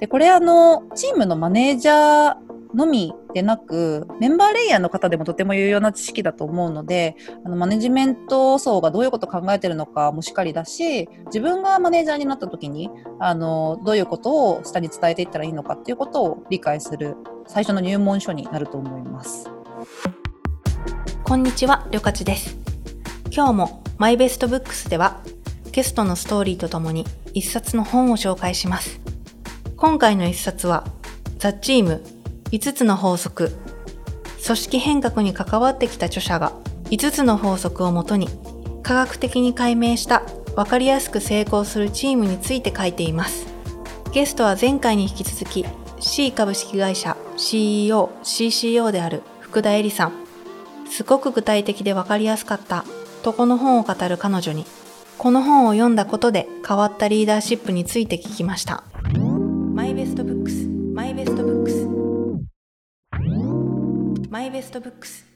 でこれあのチームのマネージャーのみでなくメンバーレイヤーの方でもとても有用な知識だと思うのであのマネジメント層がどういうことを考えてるのかもしっかりだし自分がマネージャーになった時にあのどういうことを下に伝えていったらいいのかっていうことを理解する最初の入門書になると思います。こんにちは、りょかちです。今日もマイベストブックスではゲストのストーリーとともに一冊の本を紹介します。今回の一冊はザ・チーム5つの法則組織変革に関わってきた著者が5つの法則をもとに科学的に解明した分かりやすく成功するチームについて書いていますゲストは前回に引き続き C 株式会社 CEO、CCO である福田恵里さんすごく具体的で分かりやすかったとこの本を語る彼女にこの本を読んだことで変わったリーダーシップについて聞きました。マイベストブックス。マイベストブックス。マイベストブックス。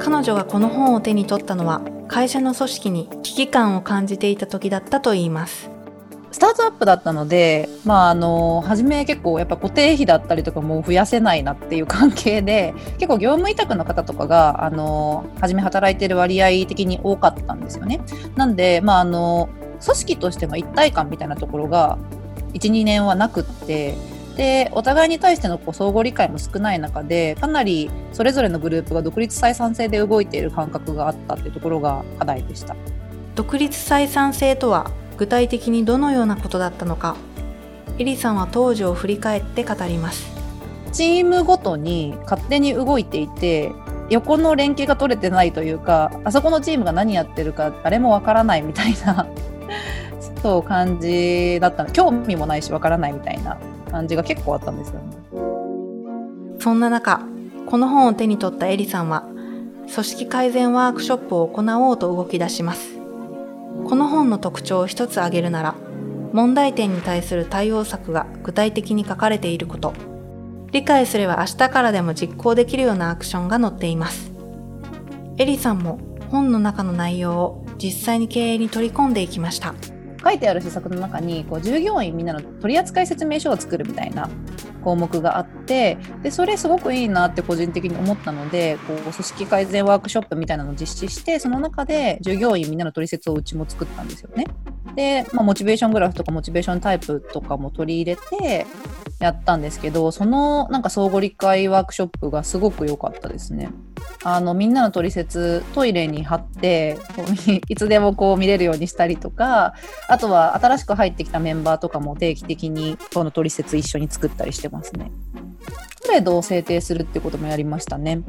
彼女がこの本を手に取ったのは会社の組織に危機感を感じていた時だったといいます。タートアップだったので、まあ、あの初め結構やっぱ固定費だったりとかも増やせないなっていう関係で結構業務委託の方とかがあの初め働いてる割合的に多かったんですよね。なんで、まあ、あの組織としての一体感みたいなところが12年はなくってでお互いに対してのこう相互理解も少ない中でかなりそれぞれのグループが独立採算性で動いている感覚があったっていうところが課題でした。独立採算性とは具体的にどのようなことだったのか。エリさんは当時を振り返って語ります。チームごとに勝手に動いていて横の連携が取れてないというかあそこのチームが何やってるか誰もわからないみたいな そう感じだったの。興味もないしわからないみたいな感じが結構あったんですよね。そんな中この本を手に取ったエリさんは組織改善ワークショップを行おうと動き出しますこの本の特徴を一つ挙げるなら問題点に対する対応策が具体的に書かれていること。理解すれば明日からでも実行できるようなアクションが載っています。エリさんも本の中の内容を実際に経営に取り込んでいきました。書いてある施策の中にこう従業員みんなの取扱説明書を作るみたいな項目があってでそれすごくいいなって個人的に思ったのでこう組織改善ワークショップみたいなのを実施してその中で従業員みんなの取説をうちも作ったんですよね。で、まあ、モチベーショングラフとかモチベーションタイプとかも取り入れてやったんですけどそのなんか相互理解ワークショップがすごく良かったですね。あのみんなの取説トイレに貼って いつでもこう見れるようにしたりとかあとは新しく入ってきたメンバーとかも定期的にこの取説一緒に作ったりしてますね。トレードを制定するってこともやりましたね。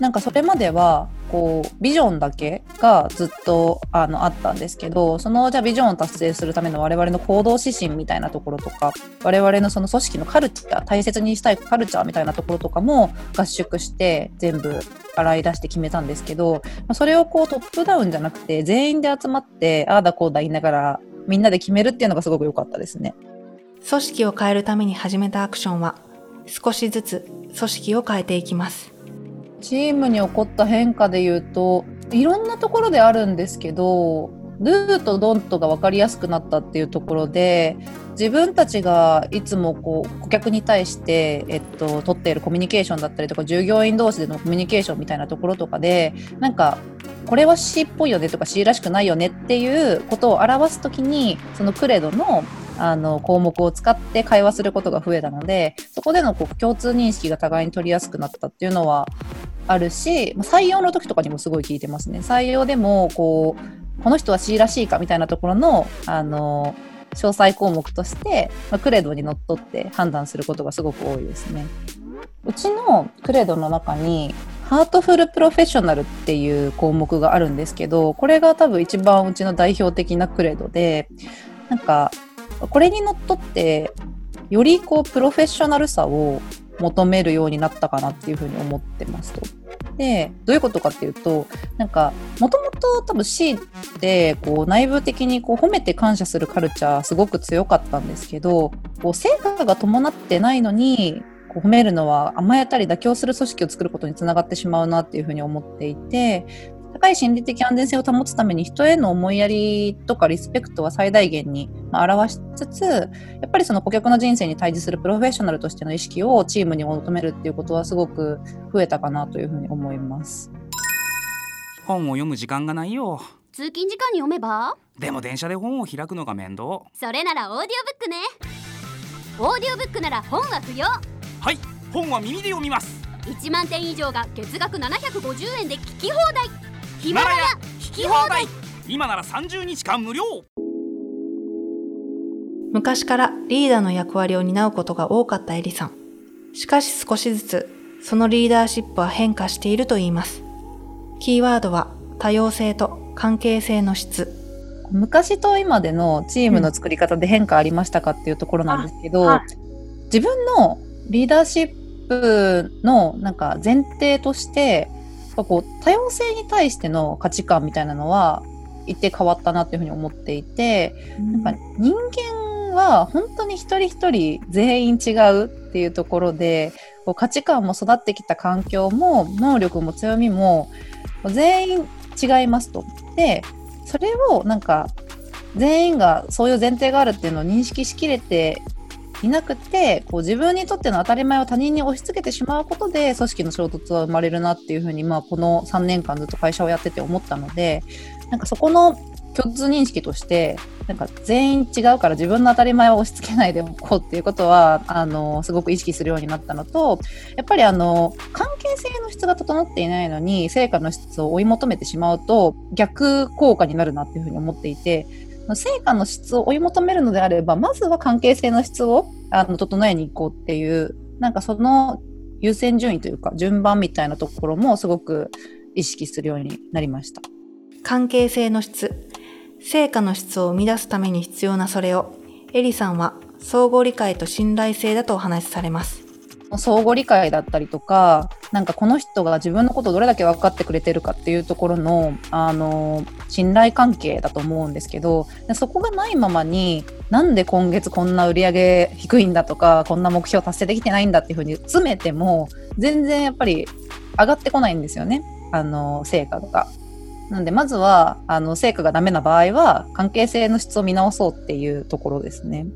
なんかそれまではこうビジョンだけがずっとあのあったんですけどそのじゃあビジョンを達成するための我々の行動指針みたいなところとか我々のその組織のカルチャー大切にしたいカルチャーみたいなところとかも合宿して全部洗い出して決めたんですけど、それをこうトップダウンじゃなくて全員で集まってああだこうだ言いながらみんなで決めるっていうのがすごく良かったですね。組織を変えるために始めたアクションは少しずつ組織を変えていきます。チームに起こった変化で言うといろんなところであるんですけどルーとドントが分かりやすくなったっていうところで自分たちがいつもこう顧客に対して、えっと、取っているコミュニケーションだったりとか従業員同士でのコミュニケーションみたいなところとかでなんかこれは C っぽいよねとか C らしくないよねっていうことを表す時にそのクレドのあの項目を使って会話することが増えたのでそこでのこう共通認識が互いに取りやすくなったっていうのはあるし採用の時とかにもすごい聞いてますね採用でもこうこの人は C らしいかみたいなところのあの詳細項目として、まあ、クレードにのっとって判断することがすごく多いですね。うちのクレードの中にハートフルプロフェッショナルっていう項目があるんですけどこれが多分一番うちの代表的なクレードでなんかこれにのっとってよりこうプロフェッショナルさを求めるようになったかなっていうふうに思ってますと。でどういうことかっていうとなんかもともと多分 C ってこう内部的にこう褒めて感謝するカルチャーすごく強かったんですけどこう成果が伴ってないのに褒めるのは甘えたり妥協する組織を作ることにつながってしまうなっていうふうに思っていて高い心理的安全性を保つために人への思いやりとかリスペクトは最大限に表しつつやっぱりその顧客の人生に対峙するプロフェッショナルとしての意識をチームに求めるっていうことはすごく増えたかなというふうに思います。本を読む時間がないよ。通勤時間に読めば？でも電車で本を開くのが面倒。それならオーディオブックね。オーディオブックなら本は不要。はい。本は耳で読みます。1万点以上が月額750円で聞き放題ヒマラヤ聞き放題今なら30日間無料昔からリーダーの役割を担うことが多かったエリさん。しかし少しずつ、そのリーダーシップは変化していると言います。キーワードは多様性と関係性の質。昔と今でのチームの作り方で変化ありましたかっていうところなんですけど、はい自分のリーダーシップのなんか前提としてぱこう多様性に対しての価値観みたいなのは一定変わったなっていうふうに思っていて、やっぱ人間は本当に一人一人全員違うっていうところでこう価値観も育ってきた環境も能力も強みも全員違いますと。でそれをなんか全員がそういう前提があるっていうのを認識しきれていなくてこう自分にとっての当たり前を他人に押し付けてしまうことで組織の衝突は生まれるなっていうふうに、まあ、この3年間ずっと会社をやってて思ったのでなんかそこの共通認識としてなんか全員違うから自分の当たり前を押し付けないでおこうっていうことはあのすごく意識するようになったのとやっぱりあの関係性の質が整っていないのに成果の質を追い求めてしまうと逆効果になるなっていうふうに思っていて成果の質を追い求めるのであればまずは関係性の質をあの整えに行こうっていうなんかその優先順位というか順番みたいなところもすごく意識するようになりました。関係性の質。成果の質を生み出すために必要なそれを、エリさんは相互理解と信頼性だとお話しされます。相互理解だったりとか、なんかこの人が自分のことをどれだけ分かってくれてるかっていうところの、あの、信頼関係だと思うんですけど、そこがないままに、なんで今月こんな売り上げ低いんだとか、こんな目標達成できてないんだっていうふうに詰めても、全然やっぱり上がってこないんですよね。あの、成果が。なんで、まずは、あの、成果がダメな場合は、関係性の質を見直そうっていうところですね。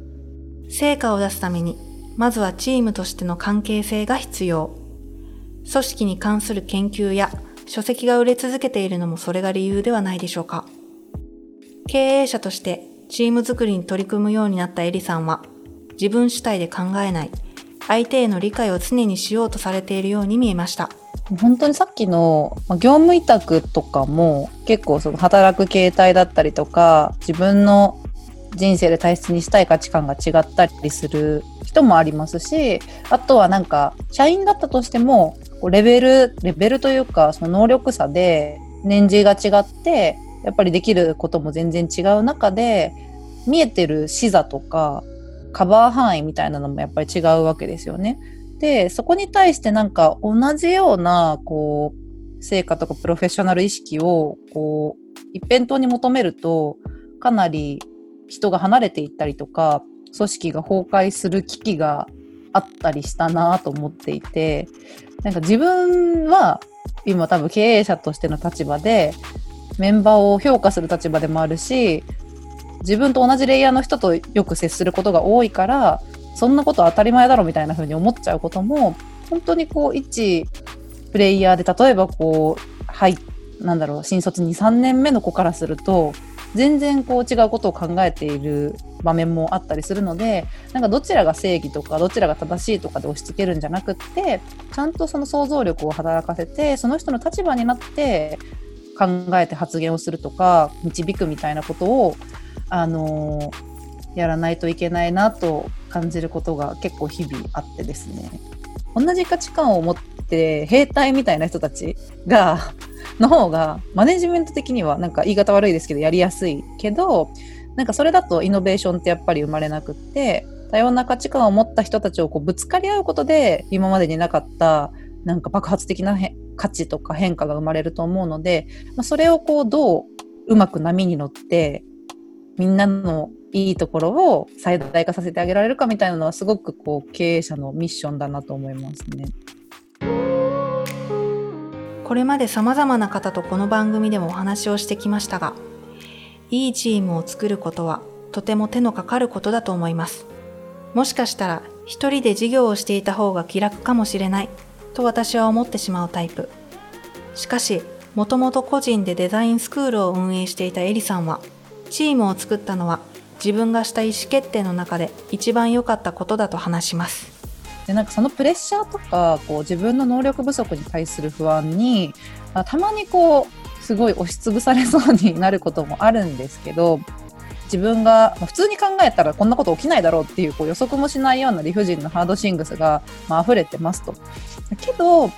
成果を出すために、まずはチームとしての関係性が必要。組織に関する研究や書籍が売れ続けているのもそれが理由ではないでしょうか。経営者としてチーム作りに取り組むようになったエリさんは、自分主体で考えない、相手への理解を常にしようとされているように見えました。本当にさっきの業務委託とかも結構その働く形態だったりとか自分の人生で大切にしたい価値観が違ったりする人もありますしあとはなんか社員だったとしてもレベルレベルというかその能力差で年次が違ってやっぱりできることも全然違う中で見えてる視座とかカバー範囲みたいなのもやっぱり違うわけですよね。で、そこに対してなんか同じような、こう、成果とかプロフェッショナル意識を、こう、一辺倒に求めると、かなり人が離れていったりとか、組織が崩壊する危機があったりしたなと思っていて、なんか自分は今多分経営者としての立場で、メンバーを評価する立場でもあるし、自分と同じレイヤーの人とよく接することが多いから、そんなこと当たり前だろみたいな風に思っちゃうことも、本当にこう、一プレイヤーで、例えばこう、はい、なんだろう、新卒2、3年目の子からすると、全然こう違うことを考えている場面もあったりするので、なんかどちらが正義とか、どちらが正しいとかで押し付けるんじゃなくって、ちゃんとその想像力を働かせて、その人の立場になって考えて発言をするとか、導くみたいなことを、あのやらないといけないなと感じることが結構日々あってですね。同じ価値観を持って兵隊みたいな人たちがの方がマネジメント的にはなんか言い方悪いですけどやりやすいけどなんかそれだとイノベーションってやっぱり生まれなくって多様な価値観を持った人たちをこうぶつかり合うことで今までになかったなんか爆発的な価値とか変化が生まれると思うので、まあ、それをこうどううまく波に乗ってみんなのいいところを最大化させてあげられるかみたいなのはすごくこう経営者のミッションだなと思いますね。これまで様々な方とこの番組でもお話をしてきましたが、いいチームを作ることはとても手のかかることだと思います。もしかしたら一人で事業をしていた方が気楽かもしれないと私は思ってしまうタイプ。しかし、もともと個人でデザインスクールを運営していたエリさんは、チームを作ったのは自分がした意思決定の中で一番良かったことだと話します。でなんかそのプレッシャーとかこう自分の能力不足に対する不安にあたまにこうすごい押しつぶされそうになることもあるんですけど自分が普通に考えたらこんなこと起きないだろうっていうこう予測もしないような理不尽なハードシングスが、まあ溢れてますと。けど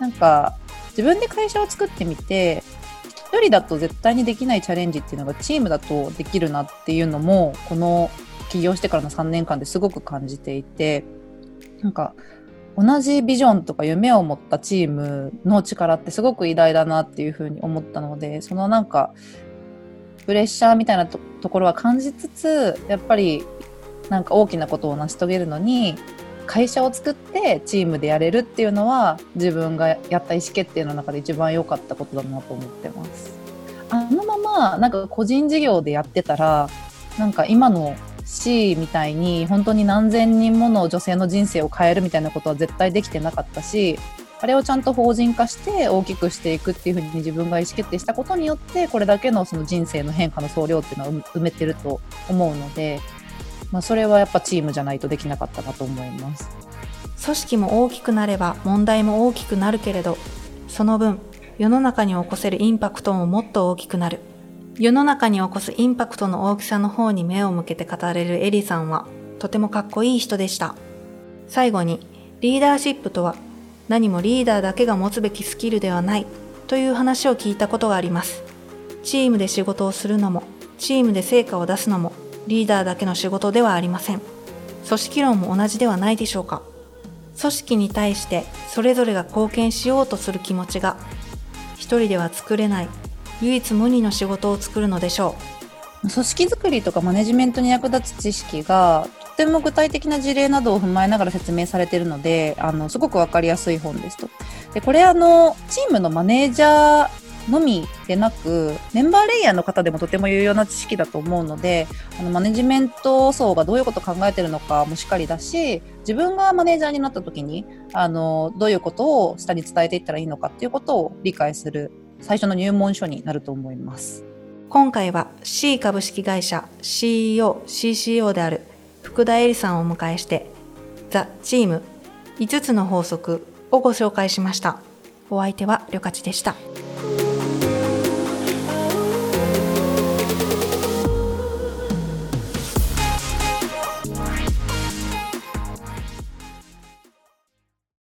なんか自分で会社を作ってみて1人だと絶対にできないチャレンジっていうのがチームだとできるなっていうのもこの起業してからの3年間ですごく感じていてなんか同じビジョンとか夢を持ったチームの力ってすごく偉大だなっていうふうに思ったのでそのなんかプレッシャーみたいなところは感じつつやっぱりなんか大きなことを成し遂げるのに会社を作ってチームでやれるっていうのは自分がやった意思決定の中で一番良かったことだなと思ってます。あのままなんか個人事業でやってたらなんか今の C みたいに本当に何千人もの女性の人生を変えるみたいなことは絶対できてなかったしあれをちゃんと法人化して大きくしていくっていうふうに自分が意思決定したことによってこれだけのその人生の変化の総量っていうのは埋めてると思うので、まあ、それはやっぱチームじゃないとできなかったなと思います。組織も大きくなれば問題も大きくなるけれどその分世の中に起こせるインパクトももっと大きくなる。世の中に起こすインパクトの大きさの方に目を向けて語れるエリさんはとてもかっこいい人でした。最後に、リーダーシップとは何もリーダーだけが持つべきスキルではないという話を聞いたことがあります。チームで仕事をするのも、チームで成果を出すのもリーダーだけの仕事ではありません。組織論も同じではないでしょうか。組織に対してそれぞれが貢献しようとする気持ちが一人では作れない唯一無二の仕事を作るのでしょう組織づくりとかマネジメントに役立つ知識がとても具体的な事例などを踏まえながら説明されているのであのすごく分かりやすい本ですと。でこれあのチームのマネージャーのみでなくメンバーレイヤーの方でもとても有用な知識だと思うのであのマネジメント層がどういうことを考えているのかもしっかりだし自分がマネージャーになった時にあのどういうことを下に伝えていったらいいのかっていうことを理解する最初の入門書になると思います。今回は C 株式会社 CEO、CCO である福田恵里さんをお迎えして、ザ・チーム5つの法則をご紹介しました。お相手はりょかちでした。